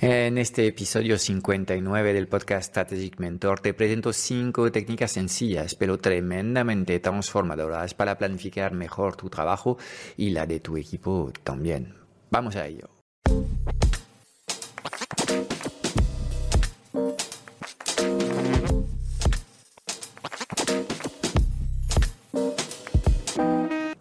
En este episodio 59 del podcast Strategic Mentor te presento cinco técnicas sencillas pero tremendamente transformadoras para planificar mejor tu trabajo y la de tu equipo también. Vamos a ello.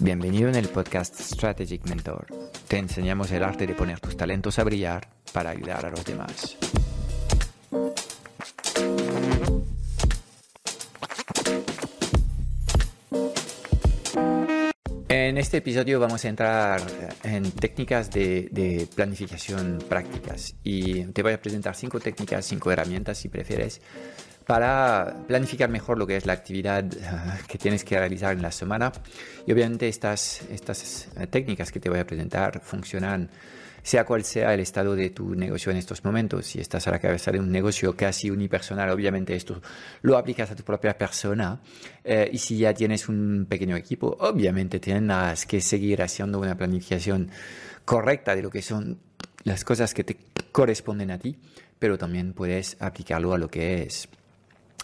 Bienvenido en el podcast Strategic Mentor. Te enseñamos el arte de poner tus talentos a brillar para ayudar a los demás. En este episodio vamos a entrar en técnicas de, de, planificación prácticas y te voy a presentar cinco técnicas, cinco herramientas si prefieres para planificar mejor lo que es la actividad eh, que tienes que realizar en la semana. Y obviamente estas, estas eh, técnicas que te voy a presentar funcionan sea cual sea el estado de tu negocio en estos momentos. Si estás a la cabeza de un negocio casi unipersonal, obviamente esto lo aplicas a tu propia persona. Eh, y si ya tienes un pequeño equipo, obviamente tendrás que seguir haciendo una planificación correcta de lo que son las cosas que te corresponden a ti, pero también puedes aplicarlo a lo que es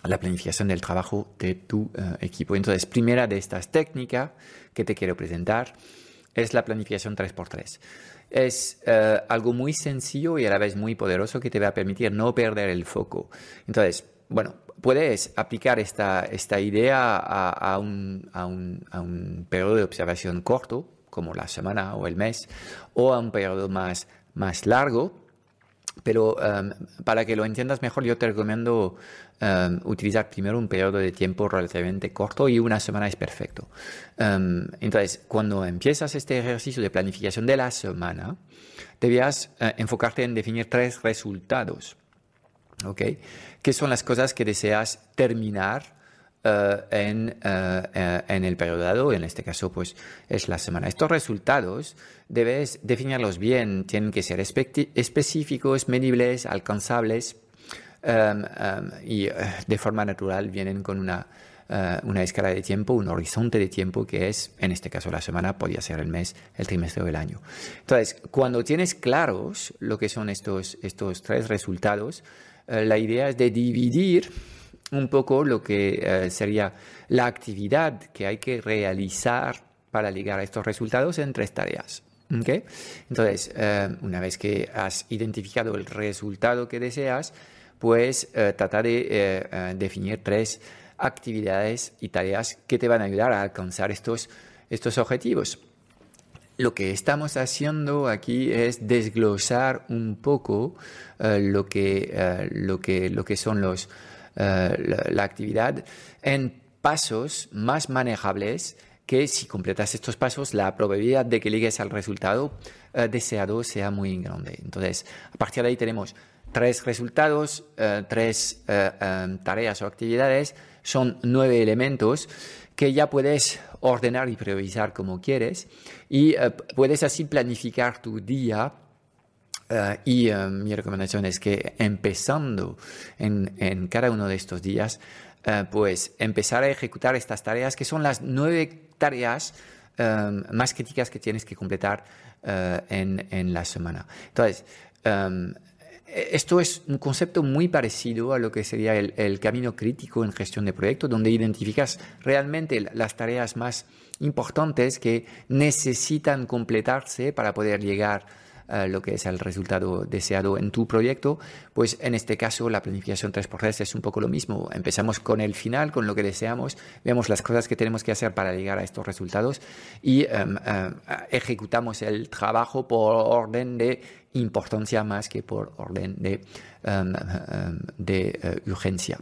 la planificación del trabajo de tu eh, equipo. Entonces, primera de estas técnicas que te quiero presentar es la planificación 3x3. Es eh, algo muy sencillo y a la vez muy poderoso que te va a permitir no perder el foco. Entonces, bueno, puedes aplicar esta, esta idea a, un, a, un, a un periodo de observación corto, como la semana o el mes, o a un periodo más, más largo, pero um, para que lo entiendas mejor, yo te recomiendo um, utilizar primero un periodo de tiempo relativamente corto y una semana es perfecto. Um, entonces, cuando empiezas este ejercicio de planificación de la semana, debías uh, enfocarte en definir tres resultados. ¿Ok? ¿Qué son las cosas que deseas terminar eh, en, eh, eh, en, el periodo dado, en este caso pues es la semana. Estos resultados debes definirlos bien, tienen que ser específicos, medibles, alcanzables em, em, y de forma natural vienen con una, una escala de tiempo, un horizonte de tiempo que es, en este caso la semana, podría ser el mes, el trimestre o el año. Entonces, cuando tienes claros lo que son estos, estos tres resultados, la idea es de dividir un poco lo que eh, sería la actividad que hay que realizar para llegar a estos resultados en tres tareas. Entonces, eh, una vez que has identificado el resultado que deseas, pues eh, trata de definir tres actividades y tareas que te van a ayudar a alcanzar estos, estos objetivos. Lo que estamos haciendo aquí es desglosar un poco lo, que, lo, que, lo que son los, eh, la, actividad en pasos más manejables que si completas estos pasos la probabilidad de que llegues al resultado eh, deseado sea muy grande. Entonces, a partir de ahí tenemos tres resultados, eh, tres em, tareas o actividades, son nueve elementos que ya puedes ordenar y priorizar como quieres y puedes así planificar tu día eh, y eh, mi recomendación es que empezando en, cada uno de estos días, eh, pues empezar a ejecutar estas tareas, que son las nueve tareas más críticas que tienes que completar en, la semana. Entonces, esto es un concepto muy parecido a lo que sería el, camino crítico en gestión de proyectos, donde identificas realmente las tareas más importantes que necesitan completarse para poder llegar eh, lo que es el resultado deseado en tu proyecto, pues en este caso la planificación 3x3 es un poco lo mismo. Empezamos con el final, con lo que deseamos, vemos las cosas que tenemos que hacer para llegar a estos resultados y em, em, ejecutamos el trabajo por orden de importancia más que por orden de, em, eh, urgencia.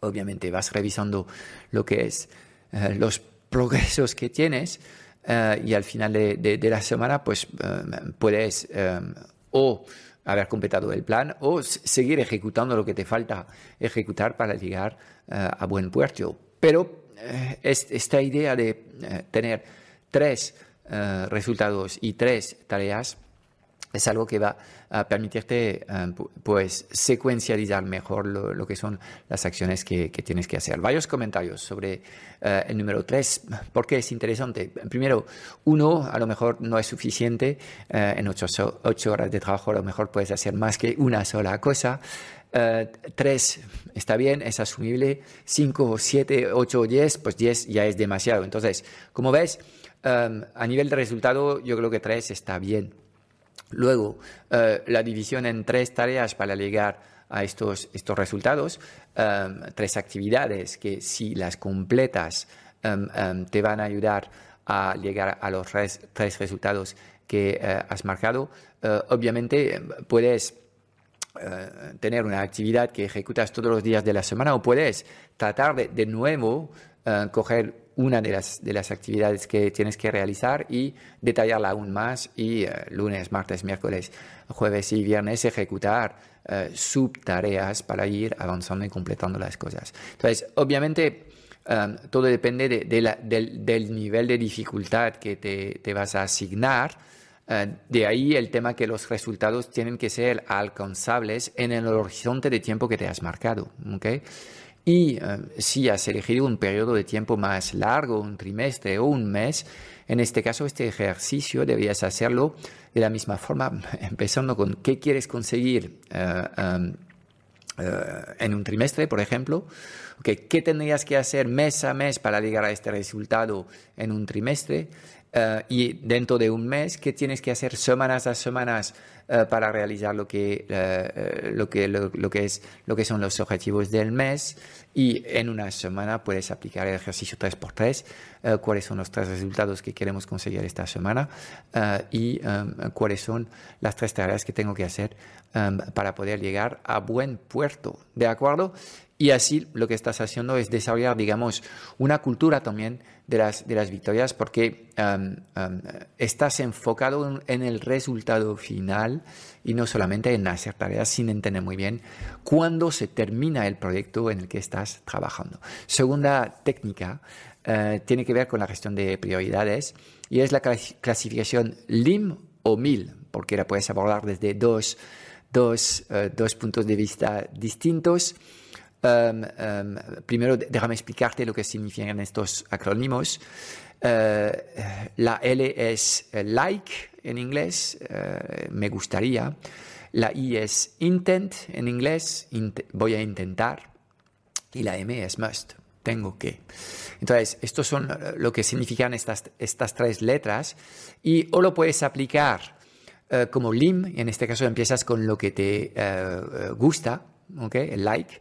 Obviamente vas revisando lo que es eh, los progresos que tienes eh, y al final de, la semana pues eh, puedes eh, o haber completado el plan o seguir ejecutando lo que te falta ejecutar para llegar a buen puerto. Pero esta idea de tener tres resultados y tres tareas es algo que va a permitirte eh, pues secuencializar mejor lo, que son las acciones que, tienes que hacer. Varios comentarios sobre eh, el número 3, porque es interesante. Primero, uno a lo mejor no es suficiente, eh, en ocho, horas de trabajo a lo mejor puedes hacer más que una sola cosa. tres está bien, es asumible. Cinco, siete, ocho, diez, pues diez ya es demasiado. Entonces, como ves, a nivel de resultado, yo creo que tres está bien. Luego, eh, la división en tres tareas para llegar a estos, estos resultados, em, tres actividades que si las completas em, em, te van a ayudar a llegar a los tres, resultados que eh, has marcado. Eh, obviamente puedes tener una actividad que ejecutas todos los días de la semana o puedes tratar de, de nuevo coger una de las, de las actividades que tienes que realizar y detallarla aún más y eh, lunes, martes, miércoles, jueves y viernes ejecutar eh, subtareas para ir avanzando y completando las cosas. Entonces, obviamente, todo depende del, nivel de dificultad que te, te vas a asignar. Eh, de ahí el tema que los resultados tienen que ser alcanzables en el horizonte de tiempo que te has marcado. ¿okay? Y eh, si has elegido un periodo de tiempo más largo, un trimestre o un mes, en este caso este ejercicio deberías hacerlo de la misma forma, empezando con qué quieres conseguir eh, em, eh, en un trimestre, por ejemplo, ¿qué tendrías que hacer mes a mes para llegar a este resultado en un trimestre? Y dentro de un mes, ¿qué tienes que hacer semanas a semanas para realizar lo que, lo, que, lo, que es, lo que son los objetivos del mes? y en una semana puedes aplicar el ejercicio 3x3, eh, cuáles son los tres resultados que queremos conseguir esta semana y em, cuáles son las tres tareas que tengo que hacer em, para poder llegar a buen puerto. ¿De acuerdo? Y así lo que estás haciendo es desarrollar, digamos, una cultura también de las, de las victorias porque em, estás enfocado en, el resultado final y no solamente en hacer tareas sin entender muy bien cuándo se termina el proyecto en el que estás trabajando. Segunda técnica eh, tiene que ver con la gestión de prioridades y es la clasificación LIM o MIL, porque la puedes abordar desde dos, dos, eh, dos puntos de vista distintos. Um, um, primero, déjame explicarte lo que significan estos acrónimos. Uh, la L es like en inglés, uh, me gustaría. La I es intent en inglés, voy a intentar. Y la M es must, tengo que. Entonces, estos son uh, lo que significan estas, estas tres letras. Y o lo puedes aplicar como lim, en este caso empiezas con lo que te gusta, ¿okay? el like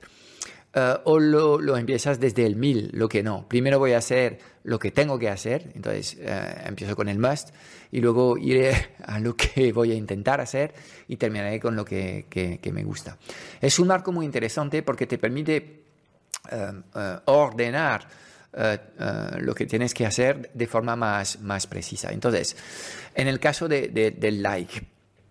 eh, o lo, empiezas desde el mil, lo que no. Primero voy a hacer lo que tengo que hacer, entonces eh, empiezo con el must y luego iré a lo que voy a intentar hacer y terminaré con lo que, me gusta. Es un marco muy interesante porque te permite eh, ordenar lo que tienes que hacer de forma más, más precisa. Entonces, en el caso de, del like,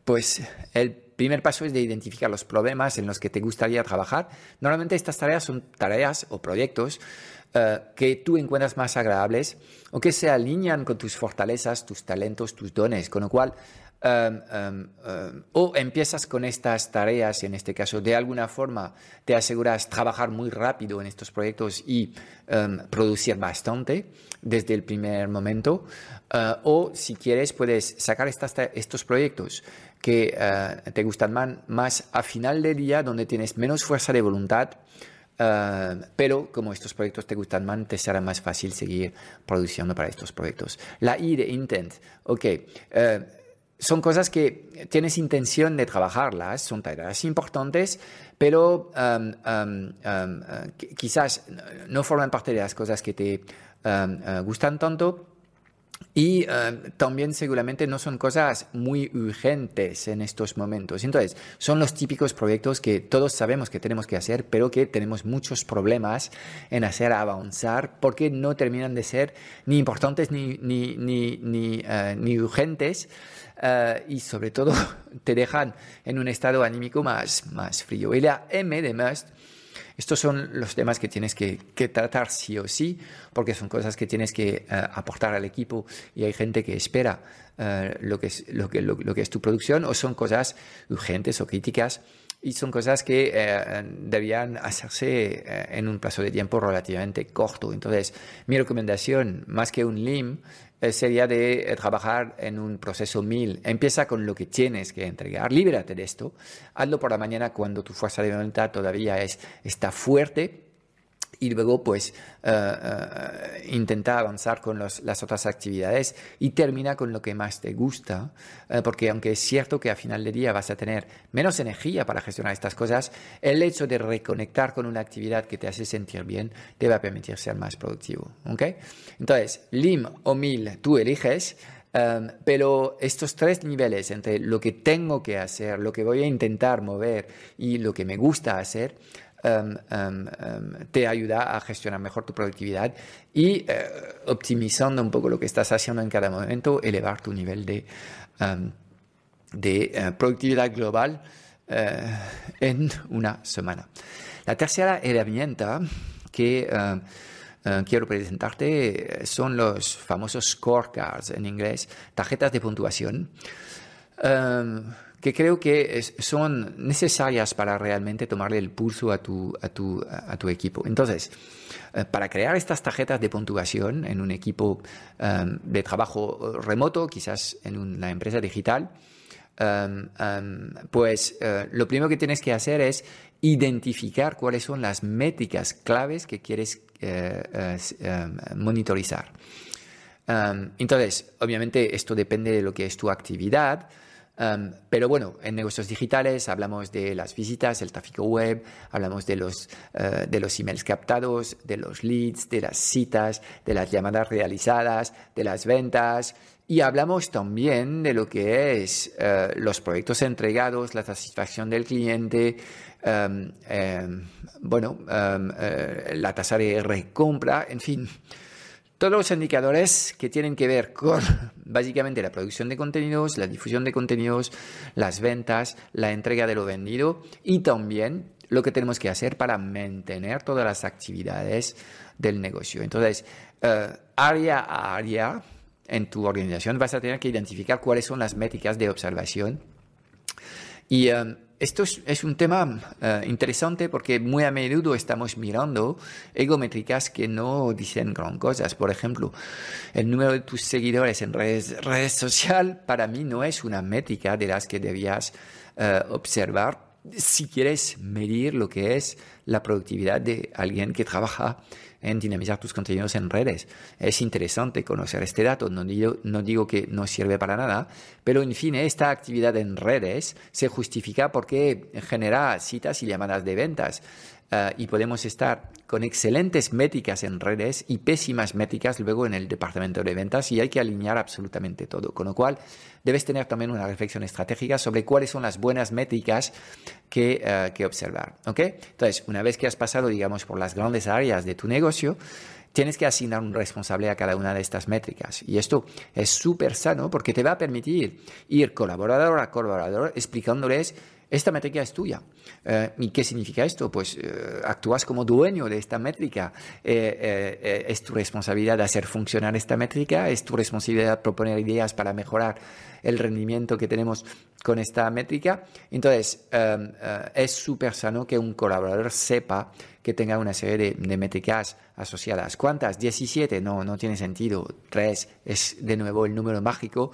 pues el primer paso es de identificar los problemas en los que te gustaría trabajar. Normalmente estas tareas son tareas o proyectos eh, que tú encuentras más agradables o que se alinean con tus fortalezas, tus talentos, tus dones, con lo cual em, em, em, o empiezas con estas tareas, y en este caso de alguna forma te aseguras trabajar muy rápido en estos proyectos y producir bastante desde el primer momento, eh, o si quieres puedes sacar estos proyectos que eh, te gustan más, a final de día, donde tienes menos fuerza de voluntad, eh, pero como estos proyectos te gustan más, te será más fácil seguir produciendo para estos proyectos. La I de intent, ok. Eh, son cosas que tienes intención de trabajarlas, son tareas importantes, pero um, um, um, quizás no forman parte de las cosas que te gustan tanto Y eh, también seguramente no son cosas muy urgentes en estos momentos. Entonces, son los típicos proyectos que todos sabemos que tenemos que hacer, pero que tenemos muchos problemas en hacer avanzar porque no terminan de ser ni importantes ni, ni, ni, ni, eh, urgentes. Eh, y sobre todo te dejan en un estado anímico más, más frío. Y la M de Must estos son los temas que tienes que, tratar sí o sí, porque son cosas que tienes que eh, aportar al equipo y hay gente que espera eh, lo, que es, lo, que, lo, que es tu producción o son cosas urgentes o críticas y son cosas que eh, debían hacerse en un plazo de tiempo relativamente corto. Entonces, mi recomendación, más que un LIM, eh, sería de eh, trabajar en un proceso mil. Empieza con lo que tienes que entregar, líbrate de esto, hazlo por la mañana cuando tu fuerza de voluntad todavía es, está fuerte y luego pues eh, eh, intenta avanzar con las otras actividades y termina con lo que más te gusta, eh, porque aunque es cierto que a final de día vas a tener menos energía para gestionar estas cosas, el hecho de reconectar con una actividad que te hace sentir bien te va a permitir ser más productivo. ¿okay? Entonces, LIM o MIL, tú eliges. pero estos tres niveles entre lo que tengo que hacer, lo que voy a intentar mover y lo que me gusta hacer, Em, em, te ayuda a gestionar mejor tu productividad y eh, optimizando un poco lo que estás haciendo en cada momento, elevar tu nivel de, de eh, productividad global eh, en una semana. La tercera herramienta que quiero presentarte son los famosos scorecards en inglés, tarjetas de puntuación que creo que son necesarias para realmente tomarle el pulso a tu, a tu, a tu equipo. Entonces, eh, para crear estas tarjetas de puntuación en un equipo em, de trabajo remoto, quizás en una empresa digital, em, em, pues eh, lo primero que tienes que hacer es identificar cuáles son las métricas claves que quieres eh, monitorizar. entonces, obviamente esto depende de lo que es tu actividad, pero bueno, en negocios digitales hablamos de las visitas, el tráfico web, hablamos de los, uh, de los emails captados, de los leads, de las citas, de las llamadas realizadas, de las ventas. Y hablamos también de lo que es uh, los proyectos entregados, la satisfacción del cliente, um, um, bueno, um, uh, la tasa de recompra, en fin todos los indicadores que tienen que ver con básicamente la producción de contenidos, la difusión de contenidos, las ventas, la entrega de lo vendido y también lo que tenemos que hacer para mantener todas las actividades del negocio. Entonces, eh, área a área en tu organización vas a tener que identificar cuáles son las métricas de observación y eh, esto es, un tema eh, interesante porque muy a menudo estamos mirando egométricas que no dicen gran cosas. Por ejemplo, el número de tus seguidores en redes, redes sociales para mí no es una métrica de las que debías eh, observar si quieres medir lo que es la productividad de alguien que trabaja en dinamizar tus contenidos en redes. Es interesante conocer este dato, no digo, no digo que no sirve para nada, pero en fin, esta actividad en redes se justifica porque genera citas y llamadas de ventas. Eh, y podemos estar con excelentes métricas en redes y pésimas métricas luego en el departamento de ventas y hay que alinear absolutamente todo. Con lo cual, debes tener también una reflexión estratégica sobre cuáles son las buenas métricas que, eh, que observar. ¿okay? Entonces, una vez que has pasado, digamos, por las grandes áreas de tu negocio, tienes que asignar un responsable a cada una de estas métricas. Y esto es súper sano porque te va a permitir ir colaborador a colaborador explicándoles esta métrica es tuya. Eh, ¿Y qué significa esto? Pues eh, actúas como dueño de esta métrica. Eh, es tu responsabilidad hacer funcionar esta métrica, es tu responsabilidad proponer ideas para mejorar el rendimiento que tenemos con esta métrica. Entonces, es súper sano que un colaborador sepa que tenga una serie de, métricas asociadas. ¿Cuántas? 17. No, no tiene sentido. 3 es de nuevo el número mágico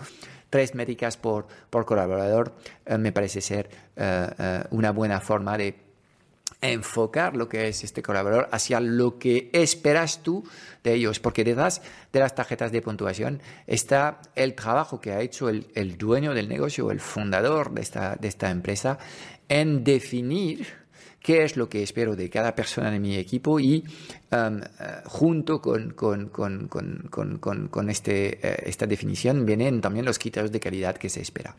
tres métricas por, por colaborador eh, me parece ser eh, eh, una buena forma de enfocar lo que es este colaborador hacia lo que esperas tú de ellos, porque detrás de las tarjetas de puntuación está el trabajo que ha hecho el, el dueño del negocio, el fundador de esta, de esta empresa, en definir qué es lo que espero de cada persona de mi equipo y um, uh, junto con, con, con, con este, uh, esta definición vienen también los criterios de calidad que se espera.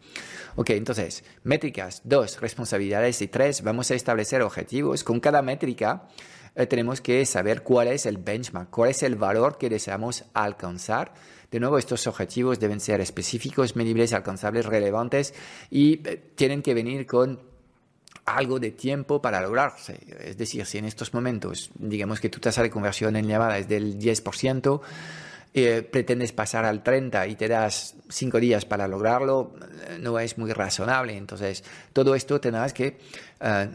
Ok, entonces, métricas, dos, responsabilidades y tres, vamos a establecer objetivos. Con cada métrica eh, tenemos que saber cuál es el benchmark, cuál es el valor que deseamos alcanzar. De nuevo, estos objetivos deben ser específicos, medibles, alcanzables, relevantes y eh, tienen que venir con algo de tiempo para lograrse. Es decir, si en estos momentos, digamos que tu tasa de conversión en llamada es del 10%, eh, pretendes pasar al 30 y te das 5 días para lograrlo, eh, no es muy razonable. Entonces, todo esto tendrás que eh,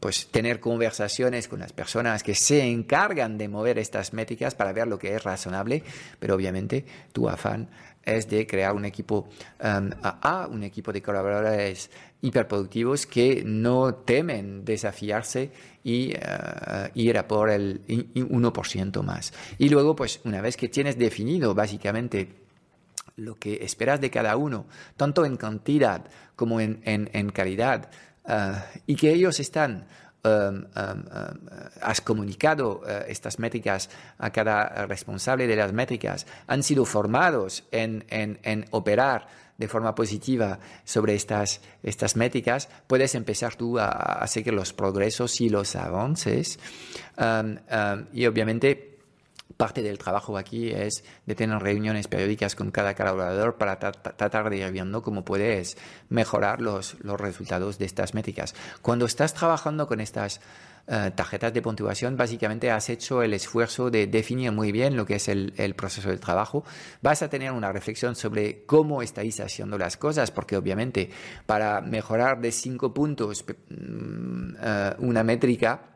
pues, tener conversaciones con las personas que se encargan de mover estas métricas para ver lo que es razonable, pero obviamente tu afán es de crear un equipo a un equipo de colaboradores hiperproductivos que no temen desafiarse y uh, ir a por el 1% más. Y luego, pues una vez que tienes definido básicamente lo que esperas de cada uno, tanto en cantidad como en, en, calidad, uh, y que ellos están Um, um, um, has comunicado uh, estas métricas a cada responsable de las métricas, han sido formados en, en, en operar de forma positiva sobre estas, estas métricas, puedes empezar tú a, a seguir los progresos y los avances. Y obviamente parte del trabajo aquí es de tener reuniones periódicas con cada colaborador para tratar de ir viendo cómo puedes mejorar los, los resultados de estas métricas. Cuando estás trabajando con estas eh, tarjetas de puntuación, básicamente has hecho el esfuerzo de definir muy bien lo que es el, proceso de trabajo. Vas a tener una reflexión sobre cómo estáis haciendo las cosas, porque obviamente para mejorar de cinco puntos mm, eh, una métrica,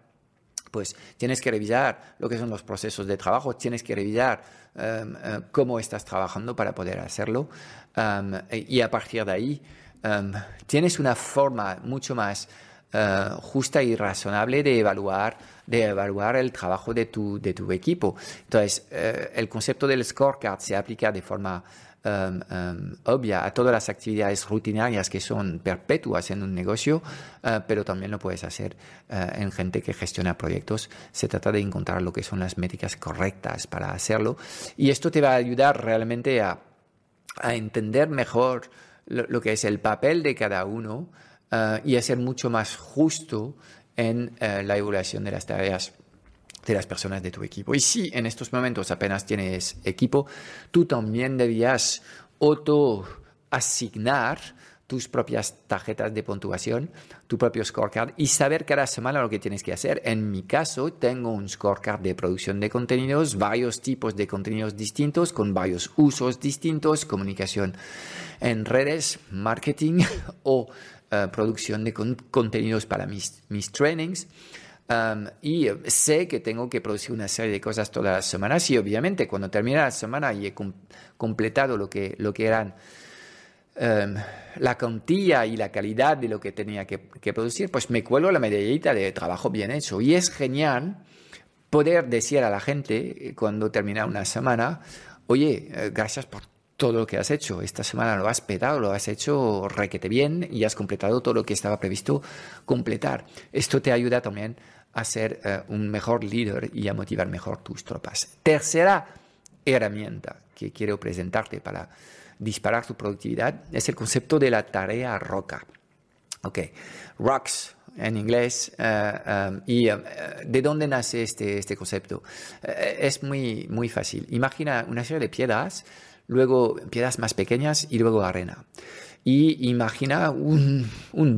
pues tienes que revisar lo que son los procesos de trabajo, tienes que revisar em, eh, cómo estás trabajando para poder hacerlo em, y a partir de ahí em, tienes una forma mucho más eh, justa y razonable de evaluar, de evaluar el trabajo de tu, de tu equipo. Entonces, eh, el concepto del scorecard se aplica de forma um, um, obvia a todas las actividades rutinarias que son perpetuas en un negocio, uh, pero también lo puedes hacer uh, en gente que gestiona proyectos. Se trata de encontrar lo que son las métricas correctas para hacerlo y esto te va a ayudar realmente a, entender mejor lo, que es el papel de cada uno uh, y a ser mucho más justo en la evaluación de las tareas de las personas de tu equipo. Y si en estos momentos apenas tienes equipo, tú también debías auto asignar tus propias tarjetas de puntuación, tu propio scorecard y saber cada semana lo que tienes que hacer. En mi caso, tengo un scorecard de producción de contenidos, varios tipos de contenidos distintos, con varios usos distintos, comunicación en redes, marketing o uh, producción de con contenidos para mis, mis trainings. Um, y sé que tengo que producir una serie de cosas todas las semanas y obviamente cuando termina la semana y he com completado lo que, lo que eran um, la cantidad y la calidad de lo que tenía que, que, producir, pues me cuelo la medallita de trabajo bien hecho. Y es genial poder decir a la gente cuando termina una semana, oye, eh, gracias por todo lo que has hecho. Esta semana lo has petado, lo has hecho requete bien y has completado todo lo que estaba previsto completar. Esto te ayuda también a ser uh, un mejor líder y a motivar mejor tus tropas. Tercera herramienta que quiero presentarte para disparar tu productividad es el concepto de la tarea roca. Ok, rocks en inglés. Uh, um, ¿Y de dónde nace este, este concepto? es muy, muy fácil. Imagina una serie de piedras luego piedras más pequeñas y luego arena. Y imagina un,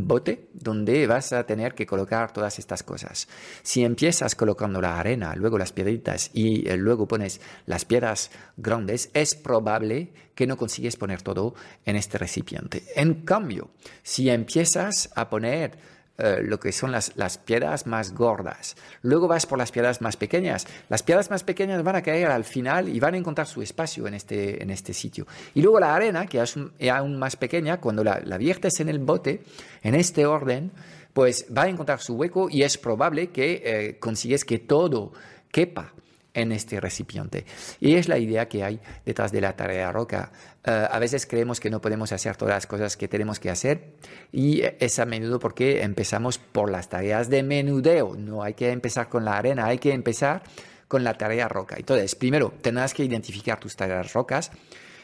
bote donde vas a tener que colocar todas estas cosas. Si empiezas colocando la arena, luego las piedritas y eh, luego pones las piedras grandes, es probable que no consigues poner todo en este recipiente. En cambio, si empiezas a poner eh, lo que son las, las, piedras más gordas. Luego vas por las piedras más pequeñas. Las piedras más pequeñas van a caer al final y van a encontrar su espacio en este, en este sitio. Y luego la arena, que es aún más pequeña, cuando la, la viertes en el bote, en este orden, pues va a encontrar su hueco y es probable que eh, consigues que todo quepa en este recipiente. Y es la idea que hay detrás de la tarea roca. Eh, a veces creemos que no podemos hacer todas las cosas que tenemos que hacer y es a menudo porque empezamos por las tareas de menudeo. No hay que empezar con la arena, hay que empezar con la tarea roca. Entonces, primero, tendrás que identificar tus tareas rocas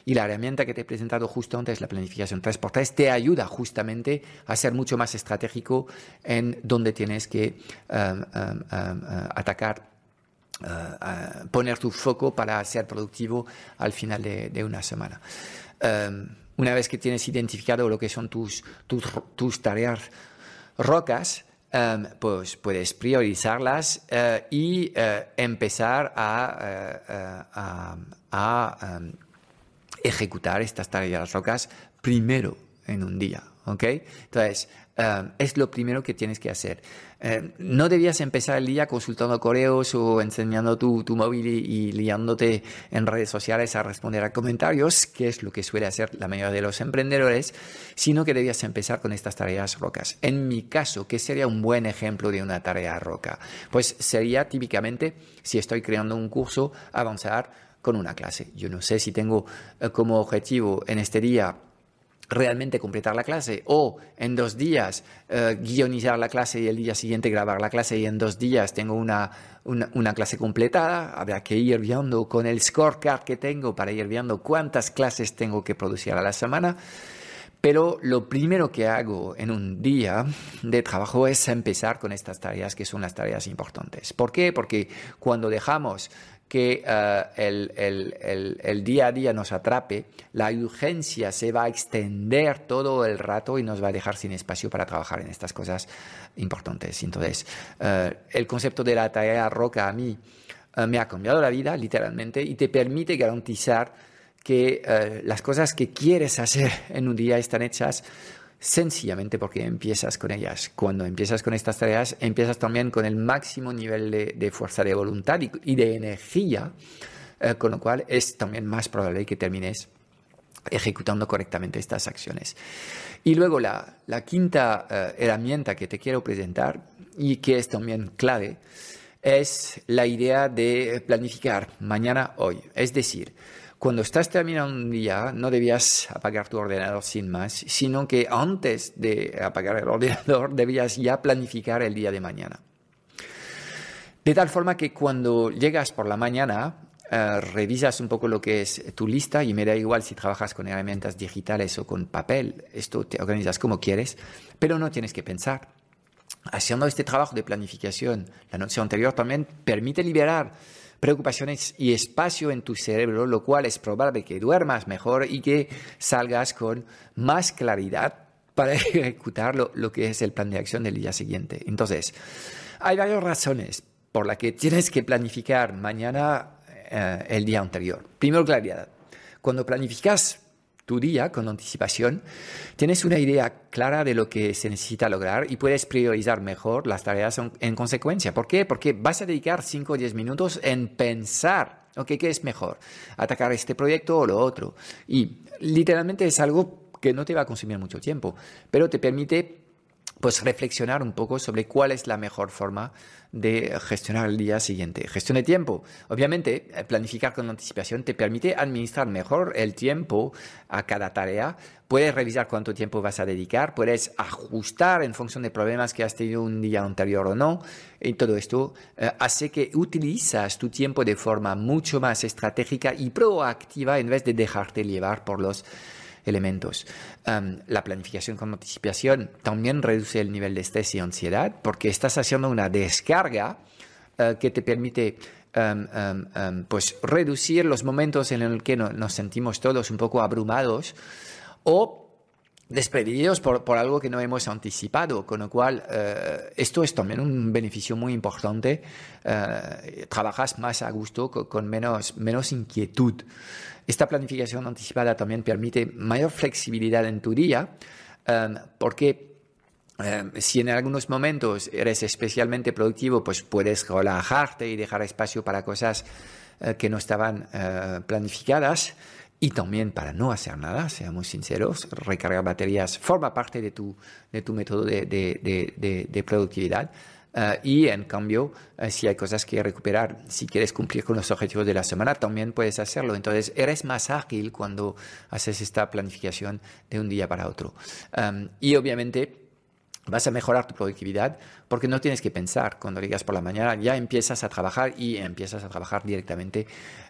y la herramienta que te he presentado justo antes, la planificación 3x3, te ayuda justamente a ser mucho más estratégico en dónde tienes que um, uh, atacar uh, uh, poner tu foco para ser productivo al final de, una semana. una vez que tienes identificado lo que son tus, tus, tareas rocas, pues puedes priorizarlas y empezar a, a ejecutar estas tareas rocas primero en un día. ¿ok? Entonces, eh, es lo primero que tienes que hacer. Eh, no debías empezar el día consultando correos o enseñando tu, tu móvil y, liándote en redes sociales a responder a comentarios, que es lo que suele hacer la mayoría de los emprendedores, sino que debías empezar con estas tareas rocas. En mi caso, ¿qué sería un buen ejemplo de una tarea roca? Pues sería típicamente, si estoy creando un curso, avanzar con una clase. Yo no sé si tengo eh, como objetivo en este día realmente completar la clase o en dos días uh, guionizar la clase y el día siguiente grabar la clase y en dos días tengo una, una, una, clase completada, habrá que ir viendo con el scorecard que tengo para ir viendo cuántas clases tengo que producir a la semana. Pero lo primero que hago en un día de trabajo es empezar con estas tareas que son las tareas importantes. ¿Por qué? Porque cuando dejamos que eh, el, día a día nos atrape, la urgencia se va a extender todo el rato y nos va a dejar sin espacio para trabajar en estas cosas importantes. Entonces, eh, el concepto de la tarea roca a mí eh, me ha cambiado la vida, literalmente, y te permite garantizar que las cosas que quieres hacer en un día están hechas sencillamente porque empiezas con ellas. Cuando empiezas con estas tareas, empiezas también con el máximo nivel de, fuerza de voluntad y, de energía, eh, con lo cual es también más probable que termines ejecutando correctamente estas acciones. Y luego la, quinta eh, herramienta que te quiero presentar y que es también clave es la idea de planificar mañana, hoy. Es decir, cuando estás terminando un día, no debías apagar tu ordenador sin más, sino que antes de apagar el ordenador debías ya planificar el día de mañana. De tal forma que cuando llegas por la mañana, eh, revisas un poco lo que es tu lista y me da igual si trabajas con herramientas digitales o con papel, esto te organizas como quieres, pero no tienes que pensar. Haciendo este trabajo de planificación la noche anterior también permite liberar preocupaciones y espacio en tu cerebro, lo cual es probable que duermas mejor y que salgas con más claridad para ejecutar lo, que es el plan de acción del día siguiente. Entonces, hay varias razones por las que tienes que planificar mañana eh, el día anterior. Primero, claridad. Cuando planificas tu día con anticipación, tienes una idea clara de lo que se necesita lograr y puedes priorizar mejor las tareas en consecuencia. ¿Por qué? Porque vas a dedicar 5 o 10 minutos en pensar, ¿qué es mejor? ¿Atacar este proyecto o lo otro? Y literalmente es algo que no te va a consumir mucho tiempo, pero te permite pues reflexionar un poco sobre cuál es la mejor forma de gestionar el día siguiente. Gestión de tiempo. Obviamente, eh, planificar con anticipación te permite administrar mejor el tiempo a cada tarea. Puedes revisar cuánto tiempo vas a dedicar, puedes ajustar en función de problemas que has tenido un día anterior o no. Y todo esto eh, hace que utilizas tu tiempo de forma mucho más estratégica y proactiva en vez de dejarte llevar por los elementos. la planificación con anticipación también reduce el nivel de estrés y ansiedad porque estás haciendo una descarga eh, que te permite pues reducir los momentos en los que nos sentimos todos un poco abrumados o despedidos por, por, algo que no hemos anticipado, con lo cual eh, esto es también un beneficio muy importante. Eh, trabajas más a gusto, con, menos, menos inquietud. Esta planificación anticipada también permite mayor flexibilidad en tu día, eh, porque si en algunos momentos eres especialmente productivo, pues puedes relajarte y dejar espacio para cosas que no estaban planificadas. Y también para no hacer nada, seamos sinceros, recargar baterías forma parte de tu, de tu método de, de, de, productividad. Eh, y en cambio, eh, si hay cosas que recuperar, si quieres cumplir con los objetivos de la semana, también puedes hacerlo. Entonces, eres más ágil cuando haces esta planificación de un día para otro. Em, y obviamente, vas a mejorar tu productividad porque no tienes que pensar. Cuando llegas por la mañana ya empiezas a trabajar y empiezas a trabajar directamente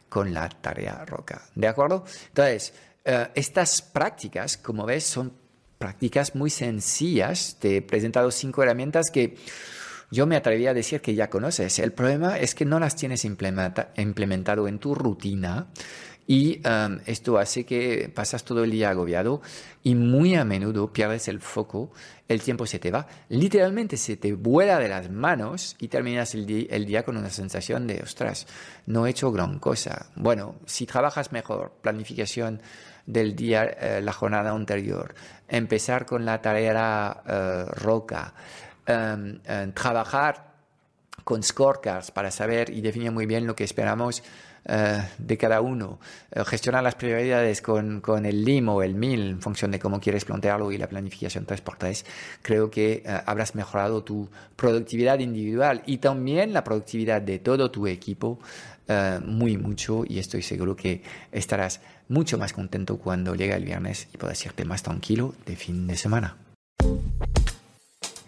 con la tarea roca. ¿De acuerdo? Entonces, eh, estas prácticas, como ves, son prácticas muy sencillas. Te he presentado cinco herramientas que yo me atrevería a decir que ya conoces. El problema es que no las tienes implementado en tu rutina y um, esto hace que pasas todo el día agobiado y muy a menudo pierdes el foco, el tiempo se te va, literalmente se te vuela de las manos y terminas el, día con una sensación de, ostras, no he hecho gran cosa. Bueno, si trabajas mejor, planificación del día, eh, la jornada anterior, empezar con la tarea eh, roca, um, eh, trabajar con scorecards para saber y definir muy bien lo que esperamos eh, de cada uno, eh, gestionar las prioridades con, con, el LIM o el MIL en función de cómo quieres plantearlo y la planificación 3x3, creo que eh, habrás mejorado tu productividad individual y también la productividad de todo tu equipo muy mucho y estoy seguro que estarás mucho más contento cuando llegue el viernes y puedas irte más tranquilo de fin de semana.